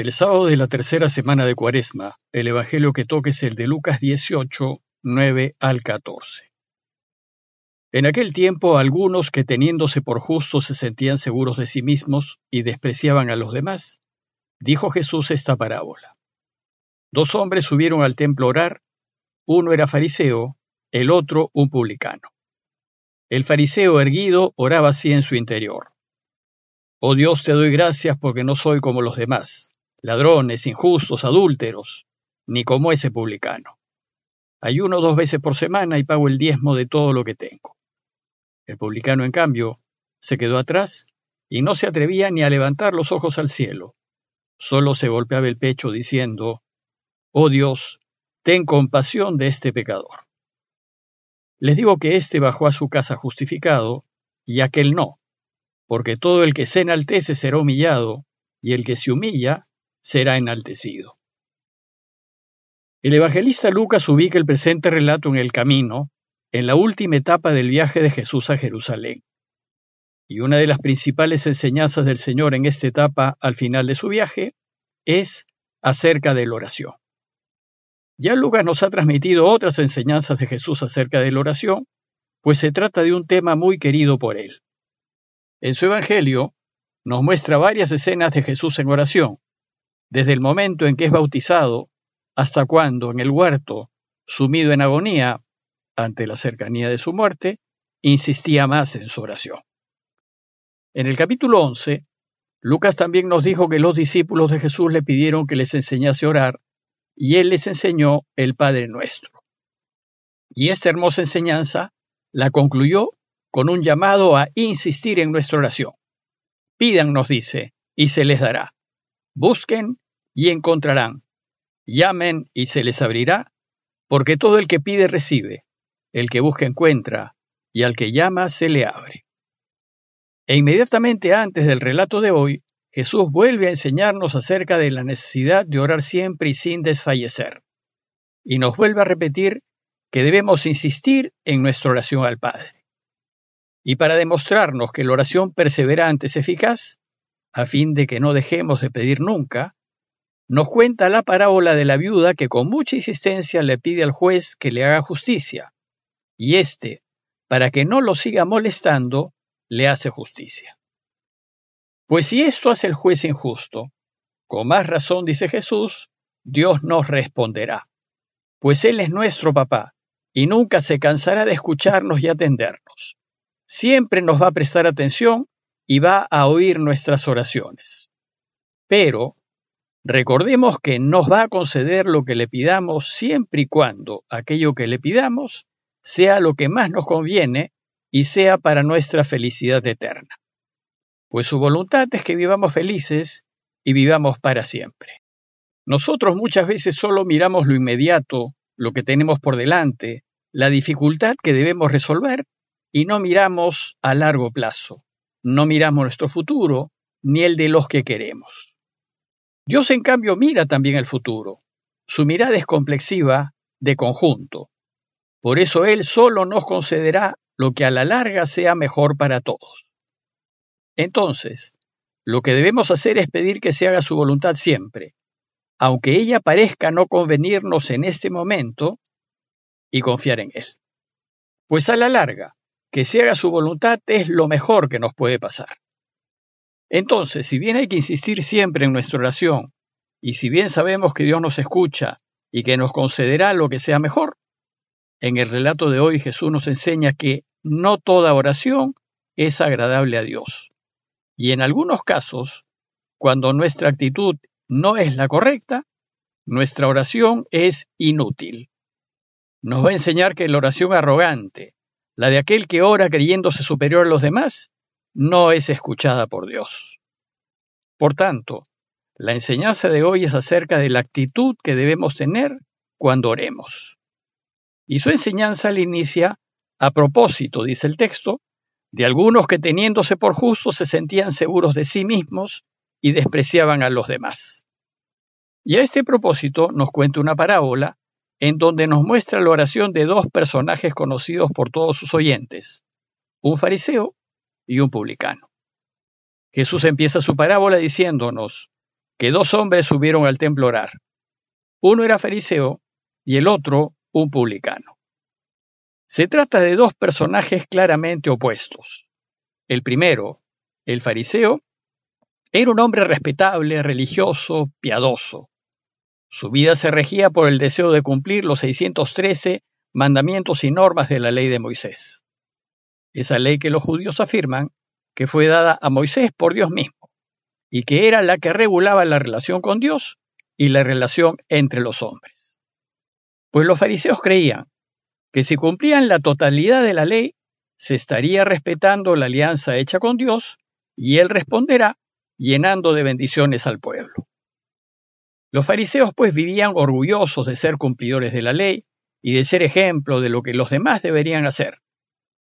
El sábado de la tercera semana de Cuaresma, el Evangelio que toca es el de Lucas 18, 9 al 14. En aquel tiempo, algunos que teniéndose por justos se sentían seguros de sí mismos y despreciaban a los demás, dijo Jesús esta parábola. Dos hombres subieron al templo a orar, uno era fariseo, el otro un publicano. El fariseo erguido oraba así en su interior. Oh Dios, te doy gracias porque no soy como los demás ladrones, injustos, adúlteros, ni como ese publicano. Ayuno dos veces por semana y pago el diezmo de todo lo que tengo. El publicano, en cambio, se quedó atrás y no se atrevía ni a levantar los ojos al cielo. Solo se golpeaba el pecho diciendo, Oh Dios, ten compasión de este pecador. Les digo que éste bajó a su casa justificado y aquel no, porque todo el que se enaltece será humillado, y el que se humilla será enaltecido. El evangelista Lucas ubica el presente relato en el camino, en la última etapa del viaje de Jesús a Jerusalén. Y una de las principales enseñanzas del Señor en esta etapa al final de su viaje es acerca de la oración. Ya Lucas nos ha transmitido otras enseñanzas de Jesús acerca de la oración, pues se trata de un tema muy querido por él. En su Evangelio nos muestra varias escenas de Jesús en oración, desde el momento en que es bautizado hasta cuando en el huerto, sumido en agonía ante la cercanía de su muerte, insistía más en su oración. En el capítulo 11, Lucas también nos dijo que los discípulos de Jesús le pidieron que les enseñase a orar, y él les enseñó el Padre Nuestro. Y esta hermosa enseñanza la concluyó con un llamado a insistir en nuestra oración. Pidan, nos dice, y se les dará. Busquen y encontrarán. Llamen y se les abrirá, porque todo el que pide recibe, el que busca encuentra, y al que llama se le abre. E inmediatamente antes del relato de hoy, Jesús vuelve a enseñarnos acerca de la necesidad de orar siempre y sin desfallecer. Y nos vuelve a repetir que debemos insistir en nuestra oración al Padre. Y para demostrarnos que la oración perseverante es eficaz, a fin de que no dejemos de pedir nunca, nos cuenta la parábola de la viuda que con mucha insistencia le pide al juez que le haga justicia, y éste, para que no lo siga molestando, le hace justicia. Pues si esto hace el juez injusto, con más razón, dice Jesús, Dios nos responderá, pues Él es nuestro papá, y nunca se cansará de escucharnos y atendernos. Siempre nos va a prestar atención y va a oír nuestras oraciones. Pero recordemos que nos va a conceder lo que le pidamos siempre y cuando aquello que le pidamos sea lo que más nos conviene y sea para nuestra felicidad eterna. Pues su voluntad es que vivamos felices y vivamos para siempre. Nosotros muchas veces solo miramos lo inmediato, lo que tenemos por delante, la dificultad que debemos resolver y no miramos a largo plazo, no miramos nuestro futuro ni el de los que queremos. Dios, en cambio, mira también el futuro. Su mirada es complexiva, de conjunto. Por eso Él solo nos concederá lo que a la larga sea mejor para todos. Entonces, lo que debemos hacer es pedir que se haga su voluntad siempre, aunque ella parezca no convenirnos en este momento, y confiar en Él. Pues a la larga, que se haga su voluntad es lo mejor que nos puede pasar. Entonces, si bien hay que insistir siempre en nuestra oración, y si bien sabemos que Dios nos escucha y que nos concederá lo que sea mejor, en el relato de hoy Jesús nos enseña que no toda oración es agradable a Dios. Y en algunos casos, cuando nuestra actitud no es la correcta, nuestra oración es inútil. Nos va a enseñar que la oración arrogante, la de aquel que ora creyéndose superior a los demás, no es escuchada por Dios. Por tanto, la enseñanza de hoy es acerca de la actitud que debemos tener cuando oremos. Y su enseñanza la inicia a propósito, dice el texto, de algunos que teniéndose por justos se sentían seguros de sí mismos y despreciaban a los demás. Y a este propósito nos cuenta una parábola en donde nos muestra la oración de dos personajes conocidos por todos sus oyentes, un fariseo y un publicano. Jesús empieza su parábola diciéndonos que dos hombres subieron al templo a orar. Uno era fariseo y el otro un publicano. Se trata de dos personajes claramente opuestos. El primero, el fariseo, era un hombre respetable, religioso, piadoso. Su vida se regía por el deseo de cumplir los 613 mandamientos y normas de la ley de Moisés. Esa ley que los judíos afirman que fue dada a Moisés por Dios mismo y que era la que regulaba la relación con Dios y la relación entre los hombres. Pues los fariseos creían que si cumplían la totalidad de la ley, se estaría respetando la alianza hecha con Dios y Él responderá llenando de bendiciones al pueblo. Los fariseos pues vivían orgullosos de ser cumplidores de la ley y de ser ejemplo de lo que los demás deberían hacer,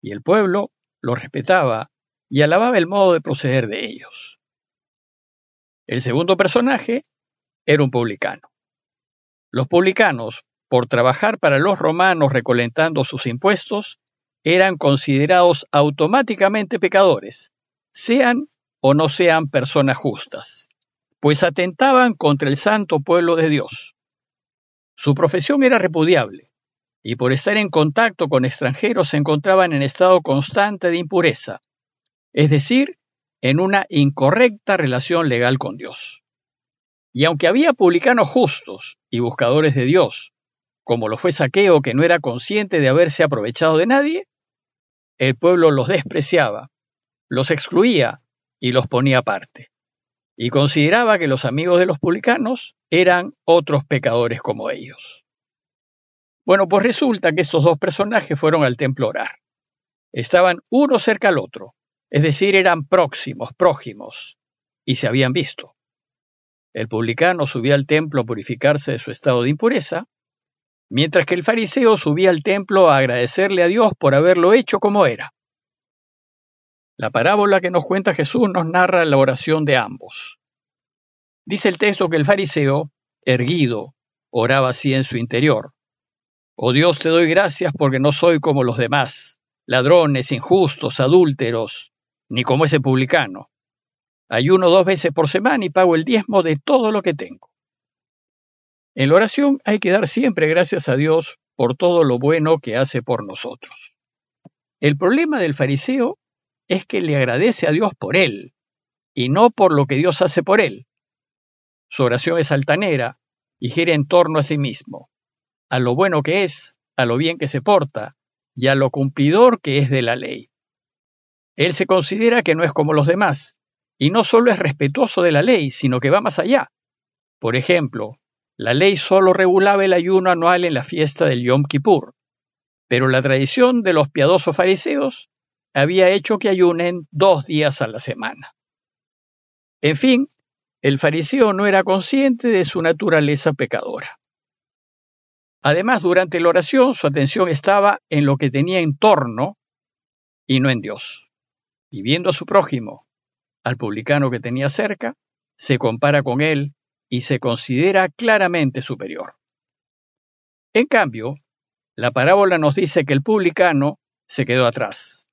y el pueblo los respetaba y alababa el modo de proceder de ellos. El segundo personaje era un publicano. Los publicanos, por trabajar para los romanos recolentando sus impuestos, eran considerados automáticamente pecadores, sean o no sean personas justas, pues atentaban contra el santo pueblo de Dios. Su profesión era repudiable, y por estar en contacto con extranjeros se encontraban en estado constante de impureza, es decir, en una incorrecta relación legal con Dios. Y aunque había publicanos justos y buscadores de Dios, como lo fue Saqueo que no era consciente de haberse aprovechado de nadie, el pueblo los despreciaba, los excluía y los ponía aparte, y consideraba que los amigos de los publicanos eran otros pecadores como ellos. Bueno, pues resulta que estos dos personajes fueron al templo a orar. Estaban uno cerca al otro, es decir, eran próximos, prójimos, y se habían visto. El publicano subía al templo a purificarse de su estado de impureza, mientras que el fariseo subía al templo a agradecerle a Dios por haberlo hecho como era. La parábola que nos cuenta Jesús nos narra la oración de ambos. Dice el texto que el fariseo, erguido, oraba así en su interior. Oh Dios, te doy gracias porque no soy como los demás, ladrones, injustos, adúlteros, ni como ese publicano. Ayuno dos veces por semana y pago el diezmo de todo lo que tengo. En la oración hay que dar siempre gracias a Dios por todo lo bueno que hace por nosotros. El problema del fariseo es que le agradece a Dios por él y no por lo que Dios hace por él. Su oración es altanera y gira en torno a sí mismo, a lo bueno que es, a lo bien que se porta y a lo cumplidor que es de la ley. Él se considera que no es como los demás, y no solo es respetuoso de la ley, sino que va más allá. Por ejemplo, la ley solo regulaba el ayuno anual en la fiesta del Yom Kippur, pero la tradición de los piadosos fariseos había hecho que ayunen dos días a la semana. En fin, el fariseo no era consciente de su naturaleza pecadora. Además, durante la oración su atención estaba en lo que tenía en torno y no en Dios. Y viendo a su prójimo, al publicano que tenía cerca, se compara con él y se considera claramente superior. En cambio, la parábola nos dice que el publicano se quedó atrás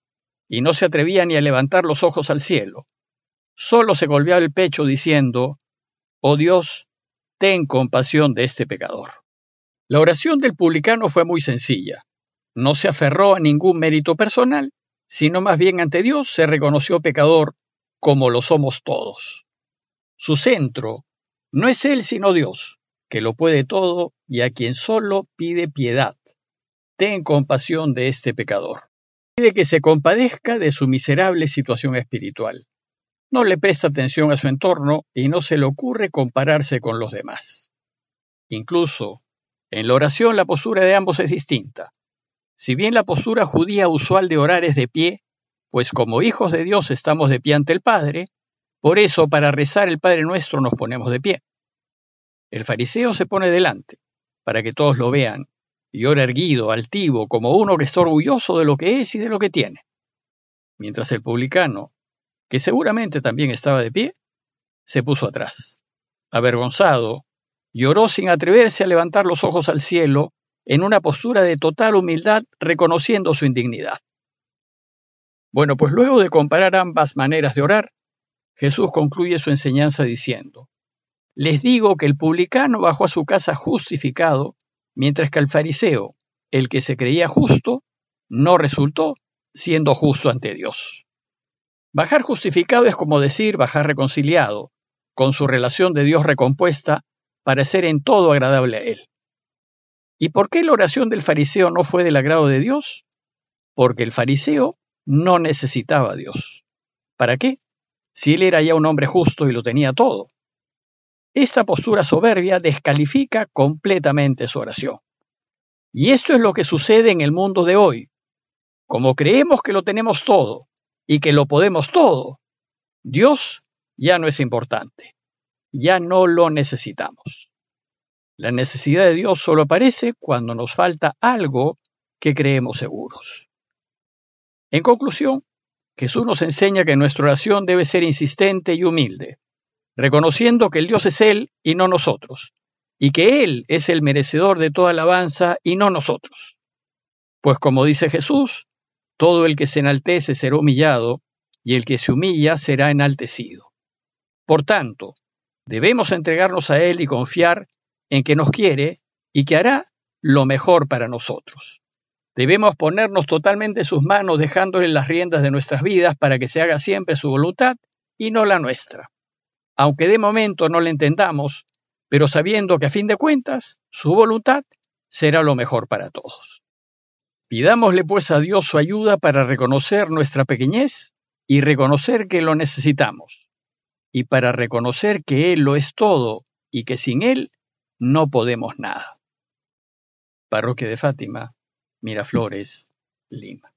y no se atrevía ni a levantar los ojos al cielo. Solo se golpeaba el pecho diciendo, Oh Dios, ten compasión de este pecador. La oración del publicano fue muy sencilla. No se aferró a ningún mérito personal, sino más bien ante Dios se reconoció pecador como lo somos todos. Su centro no es Él sino Dios, que lo puede todo y a quien solo pide piedad. Ten compasión de este pecador pide que se compadezca de su miserable situación espiritual. No le presta atención a su entorno y no se le ocurre compararse con los demás. Incluso, en la oración la postura de ambos es distinta. Si bien la postura judía usual de orar es de pie, pues como hijos de Dios estamos de pie ante el Padre, por eso para rezar el Padre nuestro nos ponemos de pie. El fariseo se pone delante, para que todos lo vean, y ora erguido, altivo, como uno que está orgulloso de lo que es y de lo que tiene. Mientras el publicano, que seguramente también estaba de pie, se puso atrás. Avergonzado, lloró sin atreverse a levantar los ojos al cielo, en una postura de total humildad, reconociendo su indignidad. Bueno, pues luego de comparar ambas maneras de orar, Jesús concluye su enseñanza diciendo, Les digo que el publicano bajó a su casa justificado, mientras que el fariseo, el que se creía justo, no resultó siendo justo ante Dios. Bajar justificado es como decir bajar reconciliado, con su relación de Dios recompuesta, para ser en todo agradable a Él. ¿Y por qué la oración del fariseo no fue del agrado de Dios? Porque el fariseo no necesitaba a Dios. ¿Para qué? Si él era ya un hombre justo y lo tenía todo. Esta postura soberbia descalifica completamente su oración. Y esto es lo que sucede en el mundo de hoy. Como creemos que lo tenemos todo y que lo podemos todo, Dios ya no es importante. Ya no lo necesitamos. La necesidad de Dios solo aparece cuando nos falta algo que creemos seguros. En conclusión, Jesús nos enseña que nuestra oración debe ser insistente y humilde, reconociendo que el Dios es Él y no nosotros, y que Él es el merecedor de toda alabanza y no nosotros. Pues como dice Jesús, todo el que se enaltece será humillado, y el que se humilla será enaltecido. Por tanto, debemos entregarnos a Él y confiar en que nos quiere y que hará lo mejor para nosotros. Debemos ponernos totalmente en sus manos dejándole las riendas de nuestras vidas para que se haga siempre su voluntad y no la nuestra. Aunque de momento no la entendamos, pero sabiendo que a fin de cuentas su voluntad será lo mejor para todos. Pidámosle pues a Dios su ayuda para reconocer nuestra pequeñez y reconocer que lo necesitamos, y para reconocer que Él lo es todo y que sin Él no podemos nada. Parroquia de Fátima, Miraflores, Lima.